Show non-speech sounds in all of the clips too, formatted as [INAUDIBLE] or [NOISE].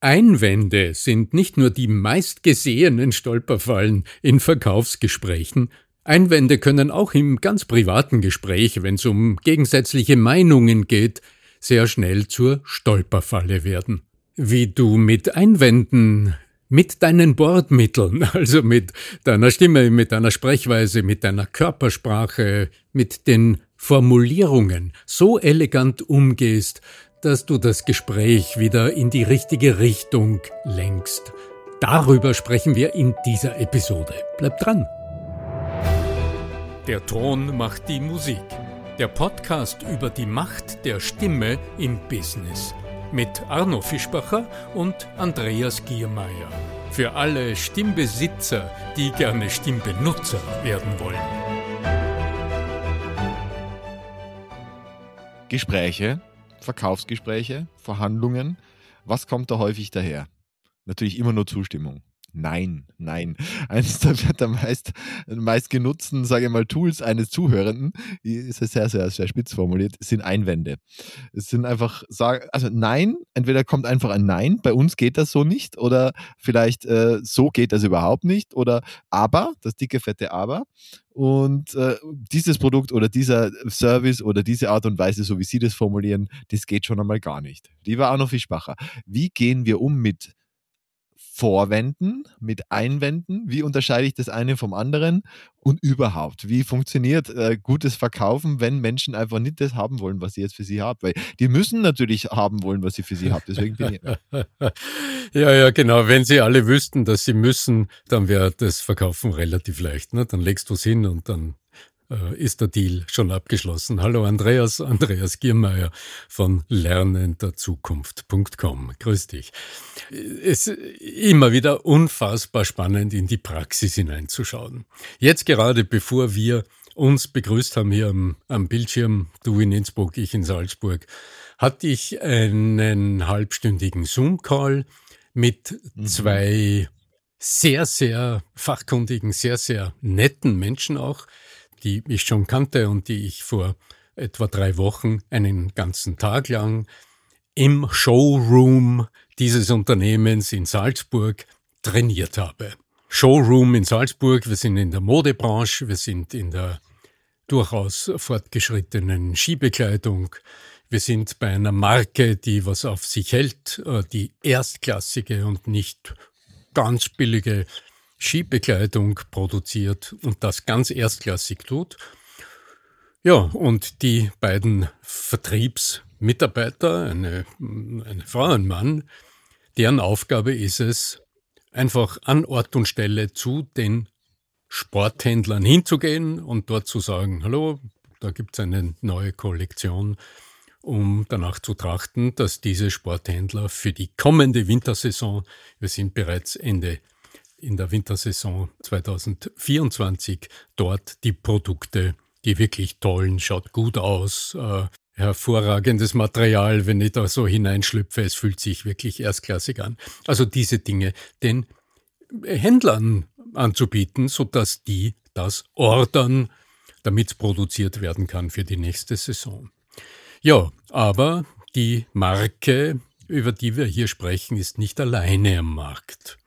Einwände sind nicht nur die meistgesehenen Stolperfallen in Verkaufsgesprächen, Einwände können auch im ganz privaten Gespräch, wenn es um gegensätzliche Meinungen geht, sehr schnell zur Stolperfalle werden. Wie du mit Einwänden, mit deinen Bordmitteln, [LAUGHS] also mit deiner Stimme, mit deiner Sprechweise, mit deiner Körpersprache, mit den Formulierungen so elegant umgehst, dass du das Gespräch wieder in die richtige Richtung lenkst. Darüber sprechen wir in dieser Episode. Bleib dran! Der Ton macht die Musik. Der Podcast über die Macht der Stimme im Business. Mit Arno Fischbacher und Andreas Giermeier. Für alle Stimmbesitzer, die gerne Stimmbenutzer werden wollen. Gespräche Verkaufsgespräche, Verhandlungen. Was kommt da häufig daher? Natürlich immer nur Zustimmung. Nein, nein. [LAUGHS] Eines der, meist, meist genutzten, sage ich mal, Tools eines Zuhörenden, ist sehr, sehr, sehr spitz formuliert, sind Einwände. Es sind einfach, also Nein, entweder kommt einfach ein Nein, bei uns geht das so nicht, oder vielleicht äh, so geht das überhaupt nicht, oder aber, das dicke, fette Aber. Und äh, dieses Produkt oder dieser Service oder diese Art und Weise, so wie Sie das formulieren, das geht schon einmal gar nicht. Lieber Arno Fischbacher, wie gehen wir um mit Vorwänden, mit Einwänden? Wie unterscheide ich das eine vom anderen? Und überhaupt, wie funktioniert äh, gutes Verkaufen, wenn Menschen einfach nicht das haben wollen, was sie jetzt für sie haben? Weil die müssen natürlich haben wollen, was sie für sie haben. Deswegen bin ich. [LAUGHS] ja, ja, genau. Wenn sie alle wüssten, dass sie müssen, dann wäre das Verkaufen relativ leicht. Ne? Dann legst du es hin und dann äh, ist der Deal schon abgeschlossen. Hallo Andreas, Andreas Giermeier von lernenderzukunft.com. Grüß dich. Es ist immer wieder unfassbar spannend, in die Praxis hineinzuschauen. Jetzt gerade bevor wir uns begrüßt haben hier am, am Bildschirm, du in Innsbruck, ich in Salzburg, hatte ich einen halbstündigen Zoom-Call mit mhm. zwei sehr, sehr fachkundigen, sehr, sehr netten Menschen auch, die ich schon kannte und die ich vor etwa drei Wochen einen ganzen Tag lang im Showroom dieses Unternehmens in Salzburg trainiert habe. Showroom in Salzburg, wir sind in der Modebranche, wir sind in der durchaus fortgeschrittenen Skibekleidung, wir sind bei einer Marke, die was auf sich hält, äh, die erstklassige und nicht ganz billige Skibekleidung produziert und das ganz erstklassig tut. Ja, und die beiden Vertriebsmitarbeiter, eine, eine Frau, ein Mann, deren Aufgabe ist es, einfach an Ort und Stelle zu den Sporthändlern hinzugehen und dort zu sagen, hallo, da gibt es eine neue Kollektion, um danach zu trachten, dass diese Sporthändler für die kommende Wintersaison, wir sind bereits Ende in der Wintersaison 2024 dort die Produkte, die wirklich tollen, schaut gut aus, äh, hervorragendes Material, wenn ich da so hineinschlüpfe, es fühlt sich wirklich erstklassig an. Also diese Dinge den Händlern anzubieten, sodass die das ordern, damit es produziert werden kann für die nächste Saison. Ja, aber die Marke, über die wir hier sprechen, ist nicht alleine am Markt.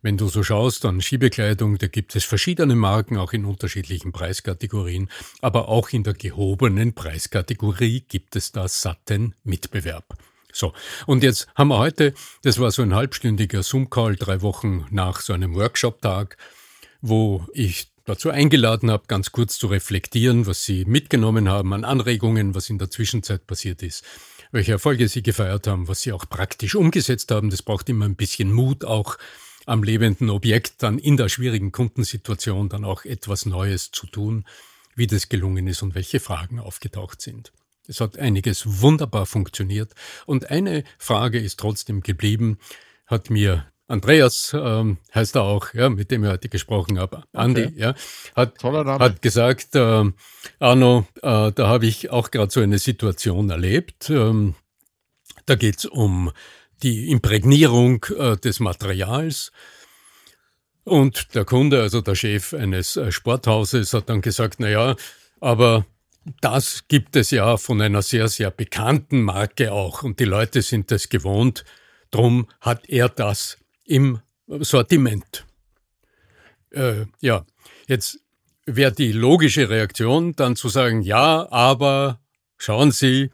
Wenn du so schaust an Skibekleidung, da gibt es verschiedene Marken, auch in unterschiedlichen Preiskategorien, aber auch in der gehobenen Preiskategorie gibt es da satten Mitbewerb. So, und jetzt haben wir heute, das war so ein halbstündiger Zoom-Call, drei Wochen nach so einem Workshop-Tag, wo ich dazu eingeladen habe, ganz kurz zu reflektieren, was Sie mitgenommen haben an Anregungen, was in der Zwischenzeit passiert ist, welche Erfolge Sie gefeiert haben, was Sie auch praktisch umgesetzt haben. Das braucht immer ein bisschen Mut, auch am lebenden Objekt dann in der schwierigen Kundensituation dann auch etwas Neues zu tun, wie das gelungen ist und welche Fragen aufgetaucht sind. Es hat einiges wunderbar funktioniert und eine Frage ist trotzdem geblieben, hat mir Andreas ähm, heißt er auch, ja, mit dem ich heute gesprochen habe. Andi, okay. ja, hat, hat gesagt, äh, Arno, äh, da habe ich auch gerade so eine Situation erlebt. Ähm, da geht es um die Imprägnierung äh, des Materials. Und der Kunde, also der Chef eines äh, Sporthauses, hat dann gesagt, na ja, aber das gibt es ja von einer sehr, sehr bekannten Marke auch. Und die Leute sind es gewohnt, drum hat er das im Sortiment. Äh, ja, jetzt wäre die logische Reaktion dann zu sagen, ja, aber schauen Sie,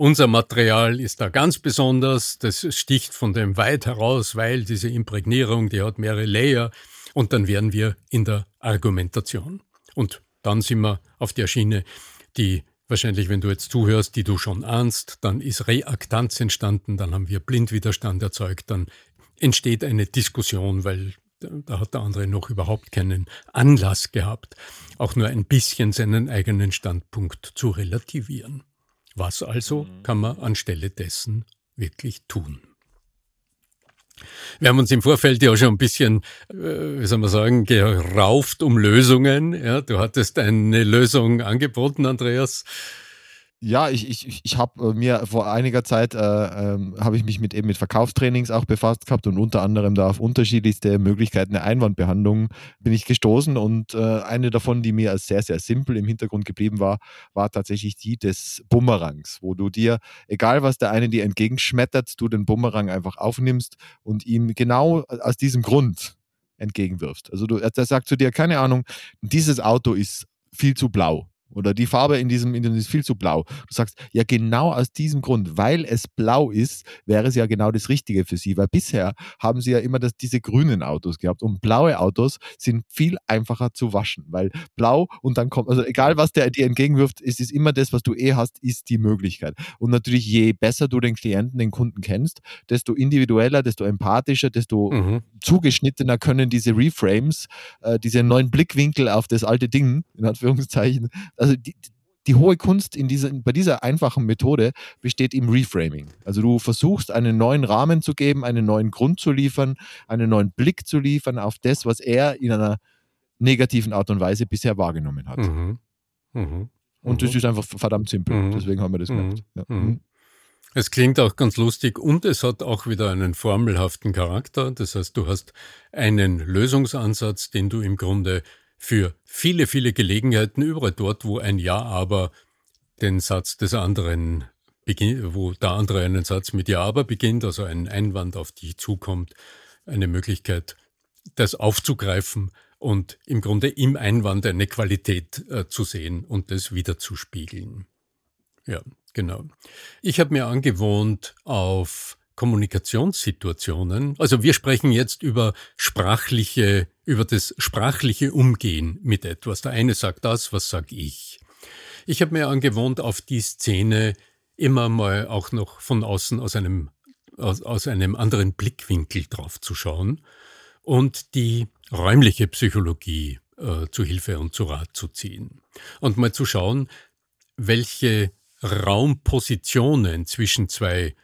unser Material ist da ganz besonders, das sticht von dem weit heraus, weil diese Imprägnierung, die hat mehrere Layer und dann wären wir in der Argumentation. Und dann sind wir auf der Schiene, die wahrscheinlich, wenn du jetzt zuhörst, die du schon ahnst, dann ist Reaktanz entstanden, dann haben wir Blindwiderstand erzeugt, dann entsteht eine Diskussion, weil da hat der andere noch überhaupt keinen Anlass gehabt, auch nur ein bisschen seinen eigenen Standpunkt zu relativieren. Was also mhm. kann man anstelle dessen wirklich tun? Wir haben uns im Vorfeld ja schon ein bisschen, äh, wie soll man sagen, gerauft um Lösungen. Ja, du hattest eine Lösung angeboten, Andreas. Ja, ich, ich, ich habe äh, mir vor einiger Zeit äh, ähm, habe ich mich mit eben mit Verkaufstrainings auch befasst gehabt und unter anderem da auf unterschiedlichste Möglichkeiten der Einwandbehandlung bin ich gestoßen und äh, eine davon, die mir als sehr, sehr simpel im Hintergrund geblieben war, war tatsächlich die des Bumerangs, wo du dir, egal was der eine dir entgegenschmettert, du den Bumerang einfach aufnimmst und ihm genau aus diesem Grund entgegenwirfst. Also du, er sagt zu dir, keine Ahnung, dieses Auto ist viel zu blau oder die Farbe in diesem, in diesem ist viel zu blau. Du sagst, ja, genau aus diesem Grund, weil es blau ist, wäre es ja genau das Richtige für sie. Weil bisher haben sie ja immer das, diese grünen Autos gehabt. Und blaue Autos sind viel einfacher zu waschen. Weil blau und dann kommt, also egal was der dir entgegenwirft, ist es immer das, was du eh hast, ist die Möglichkeit. Und natürlich, je besser du den Klienten, den Kunden kennst, desto individueller, desto empathischer, desto mhm. zugeschnittener können diese Reframes, äh, diese neuen Blickwinkel auf das alte Ding, in Anführungszeichen, also die, die hohe Kunst in dieser, bei dieser einfachen Methode besteht im Reframing. Also du versuchst einen neuen Rahmen zu geben, einen neuen Grund zu liefern, einen neuen Blick zu liefern auf das, was er in einer negativen Art und Weise bisher wahrgenommen hat. Mhm. Mhm. Und das mhm. ist einfach verdammt simpel. Mhm. Deswegen haben wir das mhm. gemacht. Ja. Mhm. Es klingt auch ganz lustig und es hat auch wieder einen formelhaften Charakter. Das heißt, du hast einen Lösungsansatz, den du im Grunde für viele, viele Gelegenheiten überall dort, wo ein Ja, aber den Satz des anderen beginnt, wo der andere einen Satz mit Ja, aber beginnt, also ein Einwand auf dich zukommt, eine Möglichkeit, das aufzugreifen und im Grunde im Einwand eine Qualität äh, zu sehen und das wiederzuspiegeln. Ja, genau. Ich habe mir angewohnt, auf Kommunikationssituationen. Also wir sprechen jetzt über sprachliche, über das sprachliche Umgehen mit etwas. Der eine sagt das, was sag ich. Ich habe mir angewohnt, auf die Szene immer mal auch noch von außen aus einem, aus, aus einem anderen Blickwinkel drauf zu schauen und die räumliche Psychologie äh, zu Hilfe und zu Rat zu ziehen. Und mal zu schauen, welche Raumpositionen zwischen zwei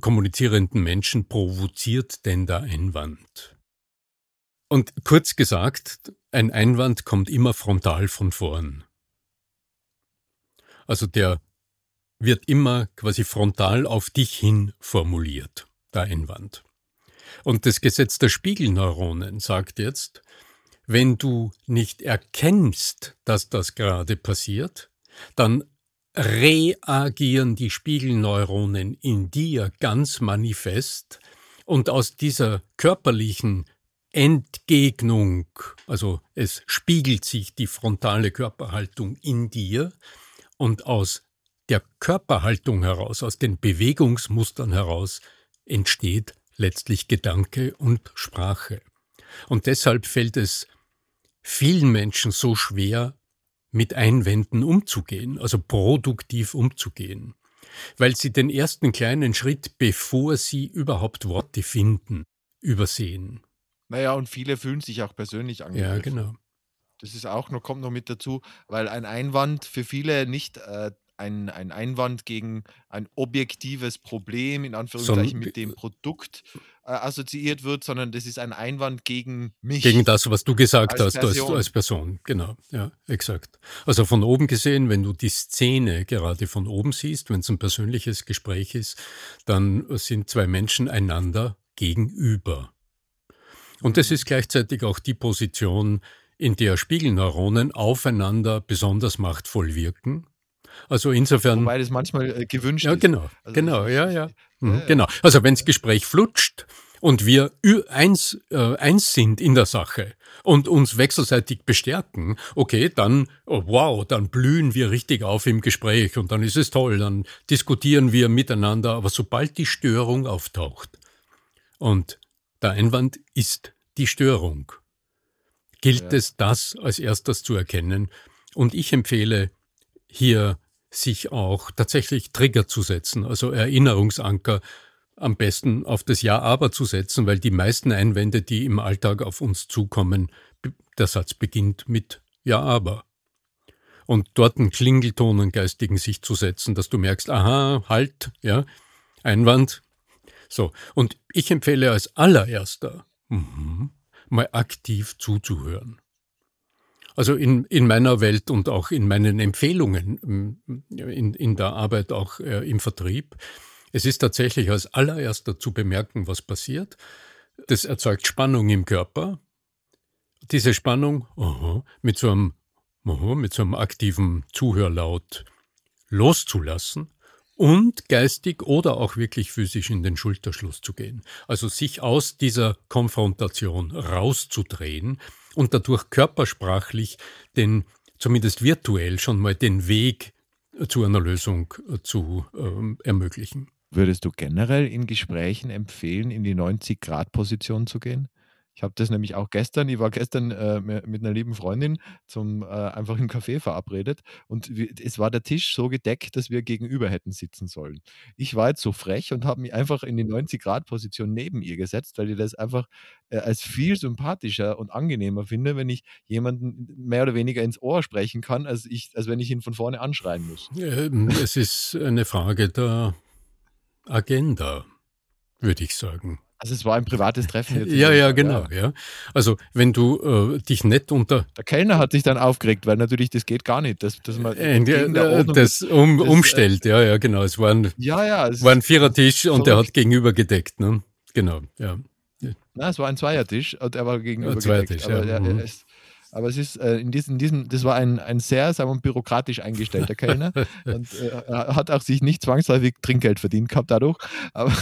kommunizierenden Menschen provoziert denn der Einwand? Und kurz gesagt, ein Einwand kommt immer frontal von vorn. Also der wird immer quasi frontal auf dich hin formuliert, der Einwand. Und das Gesetz der Spiegelneuronen sagt jetzt, wenn du nicht erkennst, dass das gerade passiert, dann reagieren die Spiegelneuronen in dir ganz manifest und aus dieser körperlichen Entgegnung, also es spiegelt sich die frontale Körperhaltung in dir und aus der Körperhaltung heraus, aus den Bewegungsmustern heraus entsteht letztlich Gedanke und Sprache. Und deshalb fällt es vielen Menschen so schwer, mit Einwänden umzugehen, also produktiv umzugehen, weil sie den ersten kleinen Schritt, bevor sie überhaupt Worte finden, übersehen. Naja, und viele fühlen sich auch persönlich angegriffen. Ja, genau. Das ist auch noch, kommt noch mit dazu, weil ein Einwand für viele nicht äh, ein, ein Einwand gegen ein objektives Problem, in Anführungszeichen, mit dem Produkt äh, assoziiert wird, sondern das ist ein Einwand gegen mich. Gegen das, was du gesagt als hast, Person. Als, als Person. Genau, ja, exakt. Also von oben gesehen, wenn du die Szene gerade von oben siehst, wenn es ein persönliches Gespräch ist, dann sind zwei Menschen einander gegenüber. Und das ist gleichzeitig auch die Position, in der Spiegelneuronen aufeinander besonders machtvoll wirken Also insofern. Wobei das manchmal äh, gewünscht ja, ist. Genau, also genau, ja, ja. Mhm, ja. Genau. Also wenn das Gespräch flutscht und wir eins, äh, eins sind in der Sache und uns wechselseitig bestärken, okay, dann, oh, wow, dann blühen wir richtig auf im Gespräch und dann ist es toll, dann diskutieren wir miteinander. Aber sobald die Störung auftaucht und der Einwand ist die Störung, gilt ja. es, das als erstes zu erkennen. Und ich empfehle hier sich auch tatsächlich Trigger zu setzen, also Erinnerungsanker am besten auf das Ja aber zu setzen, weil die meisten Einwände, die im Alltag auf uns zukommen, der Satz beginnt mit Ja aber. Und dort einen Klingelton geistigen sich zu setzen, dass du merkst, aha, halt, ja, Einwand. So, und ich empfehle als allererster, mhm, mal aktiv zuzuhören. Also in, in meiner Welt und auch in meinen Empfehlungen in, in der Arbeit auch äh, im Vertrieb, es ist tatsächlich als allererster zu bemerken, was passiert. Das erzeugt Spannung im Körper. Diese Spannung aha, mit, so einem, aha, mit so einem aktiven Zuhörlaut loszulassen und geistig oder auch wirklich physisch in den Schulterschluss zu gehen. Also sich aus dieser Konfrontation rauszudrehen und dadurch körpersprachlich den, zumindest virtuell schon mal den Weg zu einer Lösung äh, zu ähm, ermöglichen. Würdest du generell in Gesprächen empfehlen, in die 90-Grad-Position zu gehen? Ich habe das nämlich auch gestern, ich war gestern äh, mit einer lieben Freundin zum äh, einfach im Café verabredet und es war der Tisch so gedeckt, dass wir gegenüber hätten sitzen sollen. Ich war jetzt so frech und habe mich einfach in die 90-Grad-Position neben ihr gesetzt, weil ich das einfach äh, als viel sympathischer und angenehmer finde, wenn ich jemanden mehr oder weniger ins Ohr sprechen kann, als, ich, als wenn ich ihn von vorne anschreien muss. Ähm, es ist eine Frage der Agenda, würde ich sagen. Also es war ein privates Treffen jetzt. ja, ja, genau, ja. ja. Also wenn du äh, dich nicht unter... Der Kellner hat sich dann aufgeregt, weil natürlich das geht gar nicht, dass, dass man äh, äh, das um, das, äh, umstellt, ja, ja, genau. Es war ein, ja, ja, es war ein Vierertisch und der hat gegenüber gedeckt, ne? Genau, ja. Na, es war ein Zweiertisch und er war gegenüber ja, gedeckt. Aber ja. er, er, ist, aber es ist äh, in, diesem, in diesem, das war ein, ein sehr, sagen wir, bürokratisch eingestellter Kellner [LAUGHS] und äh, hat auch sich nicht zwangsläufig Trinkgeld verdient gehabt dadurch. Aber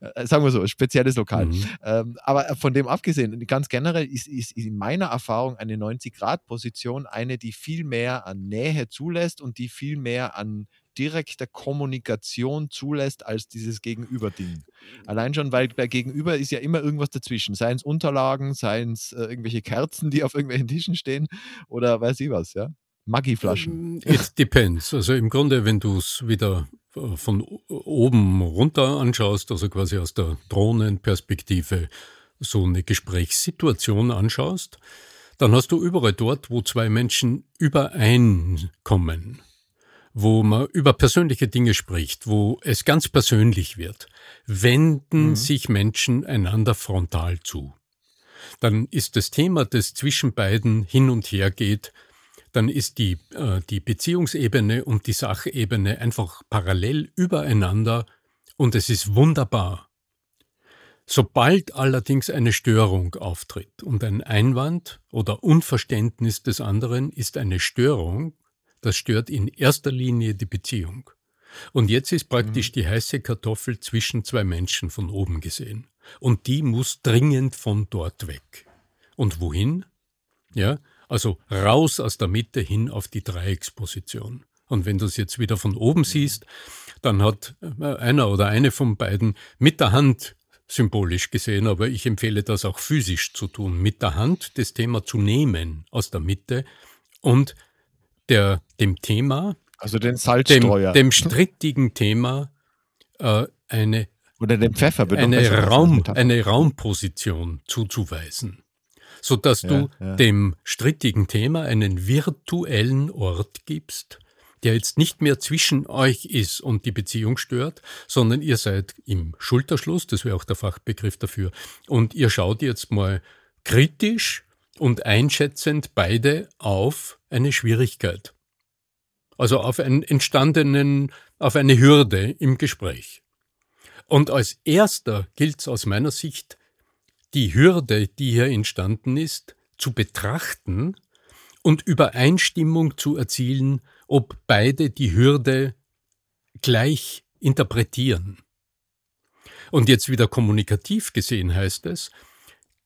äh, sagen wir so, spezielles Lokal. Mhm. Ähm, aber von dem abgesehen, ganz generell ist, ist in meiner Erfahrung eine 90-Grad-Position eine, die viel mehr an Nähe zulässt und die viel mehr an direkter Kommunikation zulässt als dieses Gegenüber-Ding. Allein schon, weil bei Gegenüber ist ja immer irgendwas dazwischen. Seien es Unterlagen, seien es äh, irgendwelche Kerzen, die auf irgendwelchen Tischen stehen oder weiß ich was, ja. Maggi-Flaschen. Ähm, it depends. Also im Grunde, wenn du es wieder äh, von oben runter anschaust, also quasi aus der Drohnenperspektive so eine Gesprächssituation anschaust, dann hast du überall dort, wo zwei Menschen übereinkommen, wo man über persönliche Dinge spricht, wo es ganz persönlich wird, wenden mhm. sich Menschen einander frontal zu. Dann ist das Thema, das zwischen beiden hin und her geht, dann ist die, äh, die Beziehungsebene und die Sachebene einfach parallel übereinander und es ist wunderbar. Sobald allerdings eine Störung auftritt und ein Einwand oder Unverständnis des anderen ist eine Störung, das stört in erster Linie die Beziehung. Und jetzt ist praktisch mhm. die heiße Kartoffel zwischen zwei Menschen von oben gesehen. Und die muss dringend von dort weg. Und wohin? Ja, also raus aus der Mitte hin auf die Dreiecksposition. Und wenn du es jetzt wieder von oben siehst, dann hat äh, einer oder eine von beiden mit der Hand symbolisch gesehen, aber ich empfehle das auch physisch zu tun, mit der Hand das Thema zu nehmen aus der Mitte und der, dem Thema, also den Salzstreuer, dem, dem strittigen Thema äh, eine, oder den Pfeffer, eine, Raum, eine Raumposition zuzuweisen, sodass ja, du ja. dem strittigen Thema einen virtuellen Ort gibst, der jetzt nicht mehr zwischen euch ist und die Beziehung stört, sondern ihr seid im Schulterschluss, das wäre auch der Fachbegriff dafür, und ihr schaut jetzt mal kritisch und einschätzend beide auf eine Schwierigkeit. Also auf einen entstandenen, auf eine Hürde im Gespräch. Und als erster gilt es aus meiner Sicht, die Hürde, die hier entstanden ist, zu betrachten und Übereinstimmung zu erzielen ob beide die Hürde gleich interpretieren. Und jetzt wieder kommunikativ gesehen heißt es,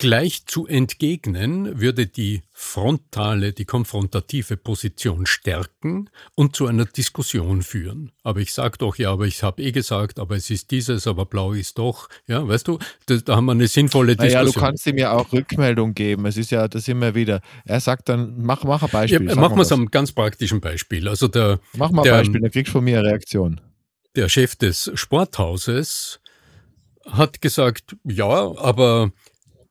Gleich zu entgegnen würde die frontale, die konfrontative Position stärken und zu einer Diskussion führen. Aber ich sage doch, ja, aber ich habe eh gesagt, aber es ist dieses, aber blau ist doch. Ja, weißt du, da, da haben wir eine sinnvolle Diskussion. Ja, du kannst ihm ja auch Rückmeldung geben. Es ist ja, das immer wieder. Er sagt dann, mach, mach ein Beispiel. Ja, machen wir es am ganz praktischen Beispiel. Also der, mach mal ein der, Beispiel, dann kriegst du von mir eine Reaktion. Der Chef des Sporthauses hat gesagt, ja, aber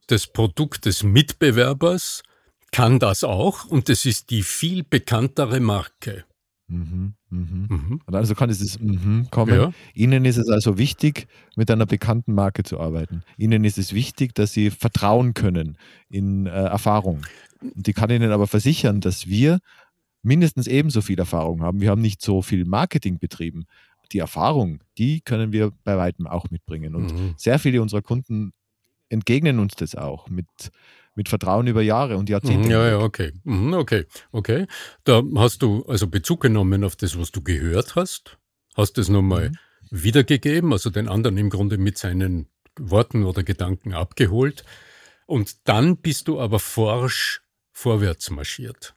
das Produkt des Mitbewerbers kann das auch und es ist die viel bekanntere Marke. Mhm, mhm. Mhm. Und also kann dieses mhm kommen. Ja. Ihnen ist es also wichtig, mit einer bekannten Marke zu arbeiten. Ihnen ist es wichtig, dass Sie vertrauen können in äh, Erfahrung. Und die kann Ihnen aber versichern, dass wir mindestens ebenso viel Erfahrung haben. Wir haben nicht so viel Marketing betrieben. Die Erfahrung, die können wir bei weitem auch mitbringen. Und mhm. sehr viele unserer Kunden entgegnen uns das auch mit, mit Vertrauen über Jahre und Jahrzehnte. Mhm, ja, ja, okay. Mhm, okay, okay. Da hast du also Bezug genommen auf das, was du gehört hast, hast es nochmal mhm. wiedergegeben, also den anderen im Grunde mit seinen Worten oder Gedanken abgeholt. Und dann bist du aber forsch vorwärts marschiert.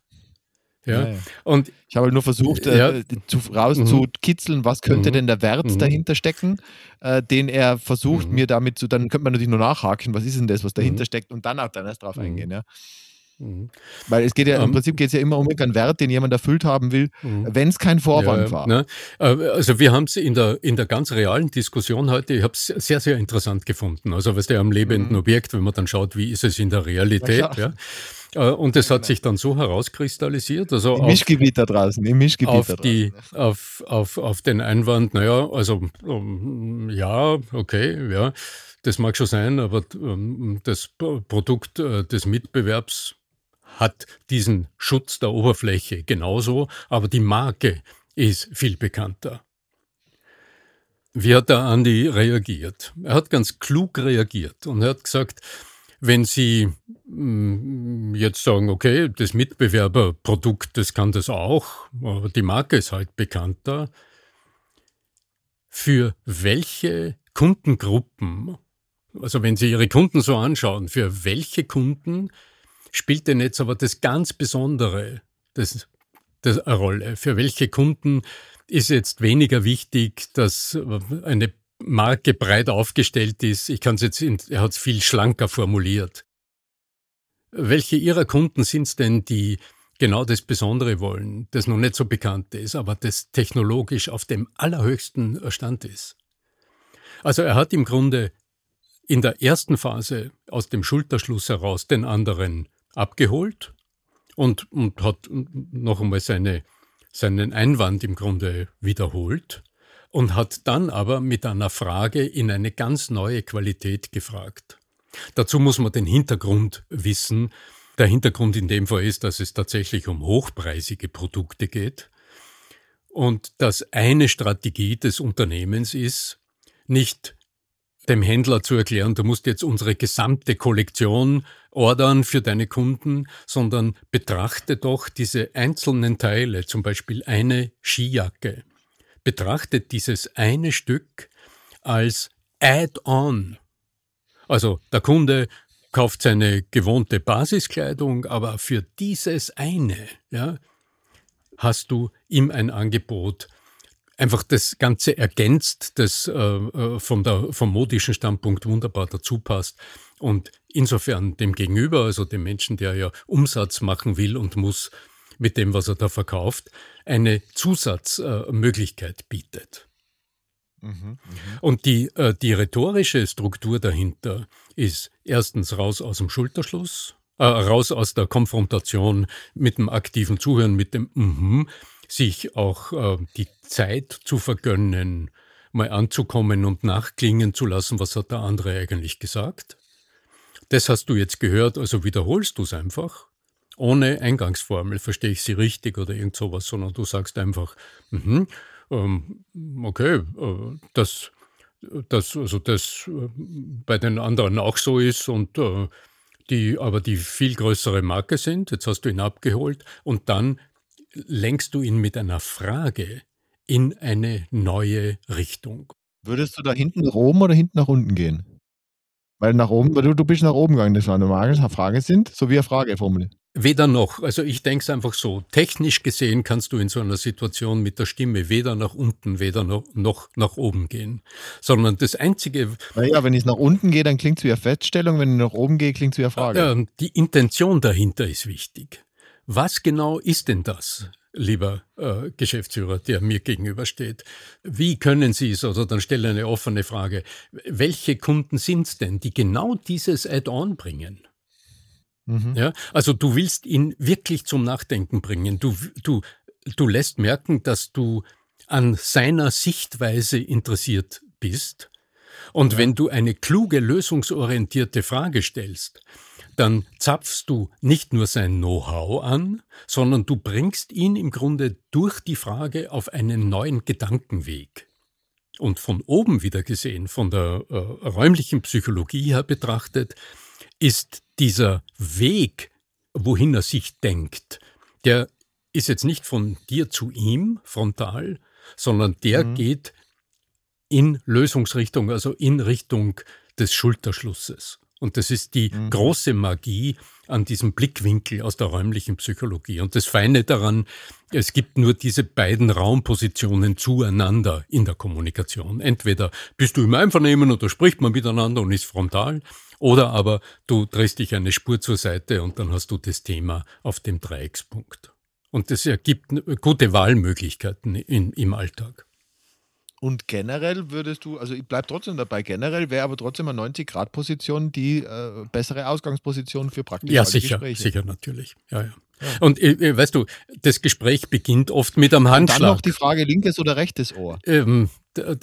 Ja. ja, Und ich habe halt nur versucht, äh, ja. äh, zu, rauszukitzeln, was könnte mhm. denn der Wert mhm. dahinter stecken, äh, den er versucht, mhm. mir damit zu, dann könnte man natürlich nur nachhaken, was ist denn das, was dahinter mhm. steckt und dann auch dann erst drauf mhm. eingehen, ja. Mhm. Weil es geht ja, im um, Prinzip geht es ja immer um einen Wert, den jemand erfüllt haben will, wenn es kein Vorwand ja, war. Ne? Also wir haben es in der, in der ganz realen Diskussion heute, ich habe es sehr, sehr interessant gefunden. Also was der am lebenden Objekt, wenn man dann schaut, wie ist es in der Realität, ja. Äh, und das hat sich dann so herauskristallisiert. Also Im Mischgebiet da draußen, im Mischgebiet auf, die, auf, auf, auf den Einwand, naja, also um, ja, okay, ja, das mag schon sein, aber um, das Produkt äh, des Mitbewerbs hat diesen Schutz der Oberfläche genauso, aber die Marke ist viel bekannter. Wie hat der Andi reagiert? Er hat ganz klug reagiert und er hat gesagt, wenn Sie mm, jetzt sagen, okay, das Mitbewerberprodukt, das kann das auch, aber die Marke ist halt bekannter, für welche Kundengruppen, also wenn Sie Ihre Kunden so anschauen, für welche Kunden spielt denn jetzt aber das ganz Besondere das, das eine Rolle? Für welche Kunden ist jetzt weniger wichtig, dass eine Marke breit aufgestellt ist. Ich kann es jetzt, in, er hat es viel schlanker formuliert. Welche Ihrer Kunden sind es denn, die genau das Besondere wollen, das noch nicht so bekannt ist, aber das technologisch auf dem allerhöchsten Stand ist? Also er hat im Grunde in der ersten Phase aus dem Schulterschluss heraus den anderen abgeholt und, und hat noch einmal seine, seinen Einwand im Grunde wiederholt und hat dann aber mit einer Frage in eine ganz neue Qualität gefragt. Dazu muss man den Hintergrund wissen. Der Hintergrund in dem Fall ist, dass es tatsächlich um hochpreisige Produkte geht und dass eine Strategie des Unternehmens ist, nicht dem Händler zu erklären, du musst jetzt unsere gesamte Kollektion ordern für deine Kunden, sondern betrachte doch diese einzelnen Teile, zum Beispiel eine Skijacke betrachtet dieses eine Stück als Add-on. Also der Kunde kauft seine gewohnte Basiskleidung, aber für dieses eine ja, hast du ihm ein Angebot einfach das Ganze ergänzt, das äh, äh vom, der, vom modischen Standpunkt wunderbar dazu passt. Und insofern dem Gegenüber, also dem Menschen, der ja Umsatz machen will und muss, mit dem, was er da verkauft, eine Zusatzmöglichkeit bietet. Mhm, mh. Und die, äh, die rhetorische Struktur dahinter ist erstens raus aus dem Schulterschluss, äh, raus aus der Konfrontation mit dem aktiven Zuhören, mit dem mhm, sich auch äh, die Zeit zu vergönnen, mal anzukommen und nachklingen zu lassen, was hat der andere eigentlich gesagt. Das hast du jetzt gehört, also wiederholst du es einfach ohne Eingangsformel, verstehe ich sie richtig oder irgend sowas, sondern du sagst einfach, mh, ähm, okay, äh, das, das, also das äh, bei den anderen auch so ist und äh, die aber die viel größere Marke sind, jetzt hast du ihn abgeholt und dann lenkst du ihn mit einer Frage in eine neue Richtung. Würdest du da hinten nach oben oder hinten nach unten gehen? Weil nach oben, weil du, du bist nach oben gegangen, das war normal, Frage sind, so wie eine Frage formuliert. Weder noch. Also ich denke es einfach so. Technisch gesehen kannst du in so einer Situation mit der Stimme weder nach unten, weder noch, noch nach oben gehen. Sondern das Einzige. Naja, wenn ich nach unten gehe, dann klingt es wie eine Feststellung. Wenn ich nach oben gehe, klingt es wie eine Frage. Die Intention dahinter ist wichtig. Was genau ist denn das? Lieber äh, Geschäftsführer, der mir gegenübersteht. Wie können Sie es, oder dann stelle eine offene Frage, welche Kunden sind es denn, die genau dieses Add-on bringen? Mhm. Ja, also du willst ihn wirklich zum Nachdenken bringen. Du, du, du lässt merken, dass du an seiner Sichtweise interessiert bist. Und ja. wenn du eine kluge, lösungsorientierte Frage stellst, dann zapfst du nicht nur sein Know-how an, sondern du bringst ihn im Grunde durch die Frage auf einen neuen Gedankenweg. Und von oben wieder gesehen, von der äh, räumlichen Psychologie her betrachtet, ist dieser Weg, wohin er sich denkt, der ist jetzt nicht von dir zu ihm frontal, sondern der mhm. geht in Lösungsrichtung, also in Richtung des Schulterschlusses. Und das ist die mhm. große Magie an diesem Blickwinkel aus der räumlichen Psychologie. Und das Feine daran, es gibt nur diese beiden Raumpositionen zueinander in der Kommunikation. Entweder bist du im Einvernehmen oder spricht man miteinander und ist frontal, oder aber du drehst dich eine Spur zur Seite und dann hast du das Thema auf dem Dreieckspunkt. Und das ergibt gute Wahlmöglichkeiten in, im Alltag. Und generell würdest du, also ich bleibe trotzdem dabei, generell wäre aber trotzdem eine 90-Grad-Position die äh, bessere Ausgangsposition für praktische ja, sicher, Gespräche. Ja, sicher, natürlich. Ja, ja. Und äh, äh, weißt du, das Gespräch beginnt oft mit einem Handschlag. Und dann noch die Frage linkes oder rechtes Ohr. Ähm,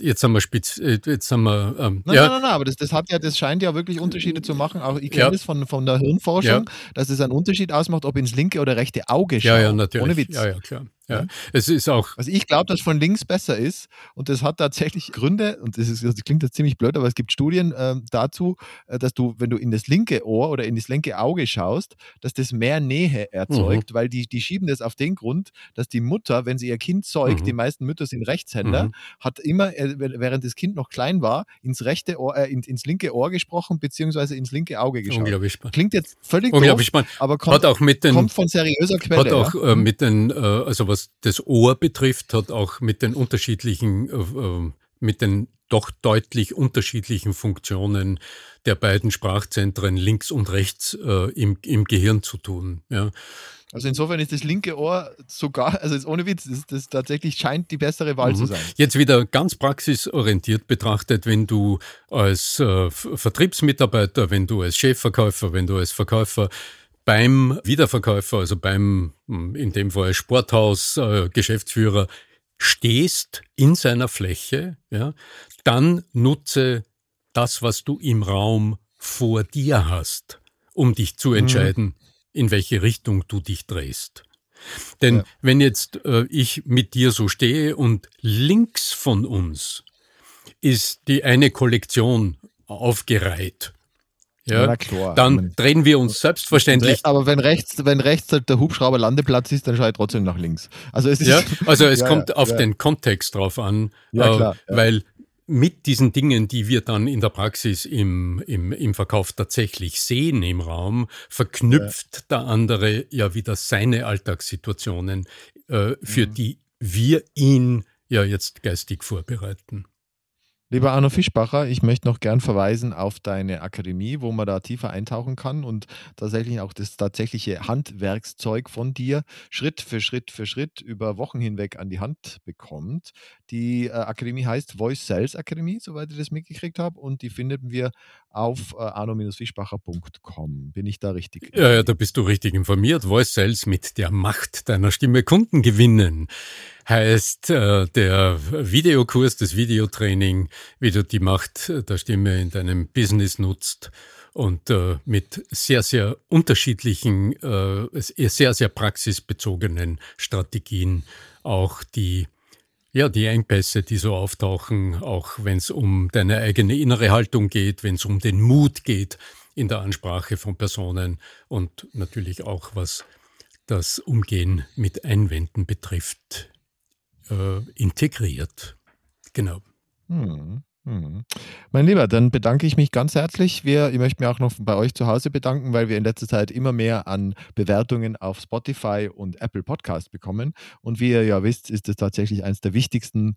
jetzt haben wir spitz, äh, jetzt haben wir. Ähm, nein, ja. nein, nein, nein, aber das, das hat ja, das scheint ja wirklich Unterschiede zu machen. Auch ich kenne ja. das von, von der Hirnforschung, ja. dass es einen Unterschied ausmacht, ob ins linke oder rechte Auge schaut. Ja, ja, natürlich. Ohne Witz. Ja, ja, klar. Ja, es ist auch. Also ich glaube, dass von links besser ist und das hat tatsächlich Gründe und das, ist, das klingt jetzt ziemlich blöd, aber es gibt Studien äh, dazu, dass du, wenn du in das linke Ohr oder in das linke Auge schaust, dass das mehr Nähe erzeugt, mhm. weil die, die schieben das auf den Grund, dass die Mutter, wenn sie ihr Kind zeugt, mhm. die meisten Mütter sind Rechtshänder, mhm. hat immer, äh, während das Kind noch klein war, ins rechte Ohr, äh, ins, ins linke Ohr gesprochen, beziehungsweise ins linke Auge geschaut. Unglaublich spannend. Klingt jetzt völlig Unglaublich doof, spannend. aber kommt, auch mit den, kommt von seriöser Quelle. Hat auch ja? äh, mit den, äh, also was das Ohr betrifft, hat auch mit den unterschiedlichen, äh, äh, mit den doch deutlich unterschiedlichen Funktionen der beiden Sprachzentren links und rechts äh, im, im Gehirn zu tun. Ja. Also insofern ist das linke Ohr sogar, also ohne Witz, das, das tatsächlich scheint die bessere Wahl mhm. zu sein. Jetzt wieder ganz praxisorientiert betrachtet, wenn du als äh, Vertriebsmitarbeiter, wenn du als Chefverkäufer, wenn du als Verkäufer beim Wiederverkäufer, also beim, in dem Fall Sporthaus, äh, Geschäftsführer, stehst in seiner Fläche, ja, dann nutze das, was du im Raum vor dir hast, um dich zu mhm. entscheiden, mhm. in welche Richtung du dich drehst. Denn ja. wenn jetzt äh, ich mit dir so stehe und links von uns ist die eine Kollektion aufgereiht ja, klar. Dann drehen wir uns selbstverständlich. Aber wenn rechts, wenn rechts der Hubschrauber Landeplatz ist, dann schaue ich trotzdem nach links. Also es, ist, ja, [LAUGHS] also es ja, kommt ja, auf den Kontext drauf an, ja, klar, äh, weil mit diesen Dingen, die wir dann in der Praxis im, im, im Verkauf tatsächlich sehen im Raum, verknüpft der andere ja wieder seine Alltagssituationen, äh, für mhm. die wir ihn ja jetzt geistig vorbereiten. Lieber Arno Fischbacher, ich möchte noch gern verweisen auf deine Akademie, wo man da tiefer eintauchen kann und tatsächlich auch das tatsächliche Handwerkszeug von dir Schritt für Schritt für Schritt über Wochen hinweg an die Hand bekommt. Die äh, Akademie heißt Voice Sales Akademie, soweit ich das mitgekriegt habe, und die finden wir auf äh, arno-fischbacher.com. Bin ich da richtig? Ja, ja, da bist du richtig informiert. Voice Sales mit der Macht deiner Stimme Kunden gewinnen heißt äh, der Videokurs, das Videotraining, wie du die Macht der Stimme in deinem Business nutzt und äh, mit sehr, sehr unterschiedlichen, äh, sehr, sehr praxisbezogenen Strategien auch die ja, die Engpässe, die so auftauchen, auch wenn es um deine eigene innere Haltung geht, wenn es um den Mut geht in der Ansprache von Personen und natürlich auch was das Umgehen mit Einwänden betrifft, äh, integriert. Genau. Hm. Hm. Mein Lieber, dann bedanke ich mich ganz herzlich. Wir, ich möchte mich auch noch bei euch zu Hause bedanken, weil wir in letzter Zeit immer mehr an Bewertungen auf Spotify und Apple Podcast bekommen. Und wie ihr ja wisst, ist es tatsächlich eines der wichtigsten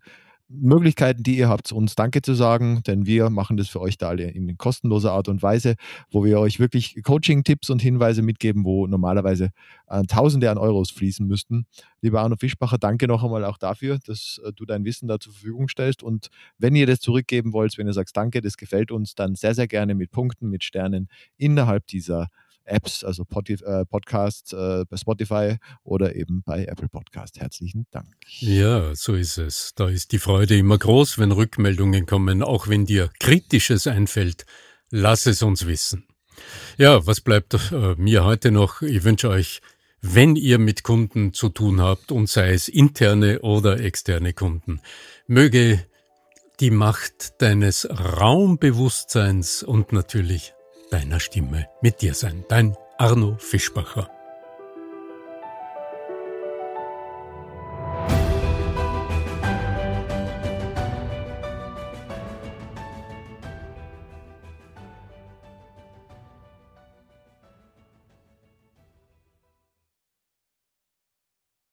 Möglichkeiten, die ihr habt, uns Danke zu sagen, denn wir machen das für euch da alle in kostenloser Art und Weise, wo wir euch wirklich Coaching-Tipps und Hinweise mitgeben, wo normalerweise äh, Tausende an Euros fließen müssten. Lieber Arno Fischbacher, danke noch einmal auch dafür, dass äh, du dein Wissen da zur Verfügung stellst. Und wenn ihr das zurückgeben wollt, wenn ihr sagst, danke, das gefällt uns, dann sehr, sehr gerne mit Punkten, mit Sternen innerhalb dieser Apps, also äh, Podcasts äh, bei Spotify oder eben bei Apple Podcast. Herzlichen Dank. Ja, so ist es. Da ist die Freude immer groß, wenn Rückmeldungen kommen, auch wenn dir Kritisches einfällt. Lass es uns wissen. Ja, was bleibt äh, mir heute noch? Ich wünsche euch, wenn ihr mit Kunden zu tun habt und sei es interne oder externe Kunden, möge die Macht deines Raumbewusstseins und natürlich deiner Stimme mit dir sein. Dein Arno Fischbacher.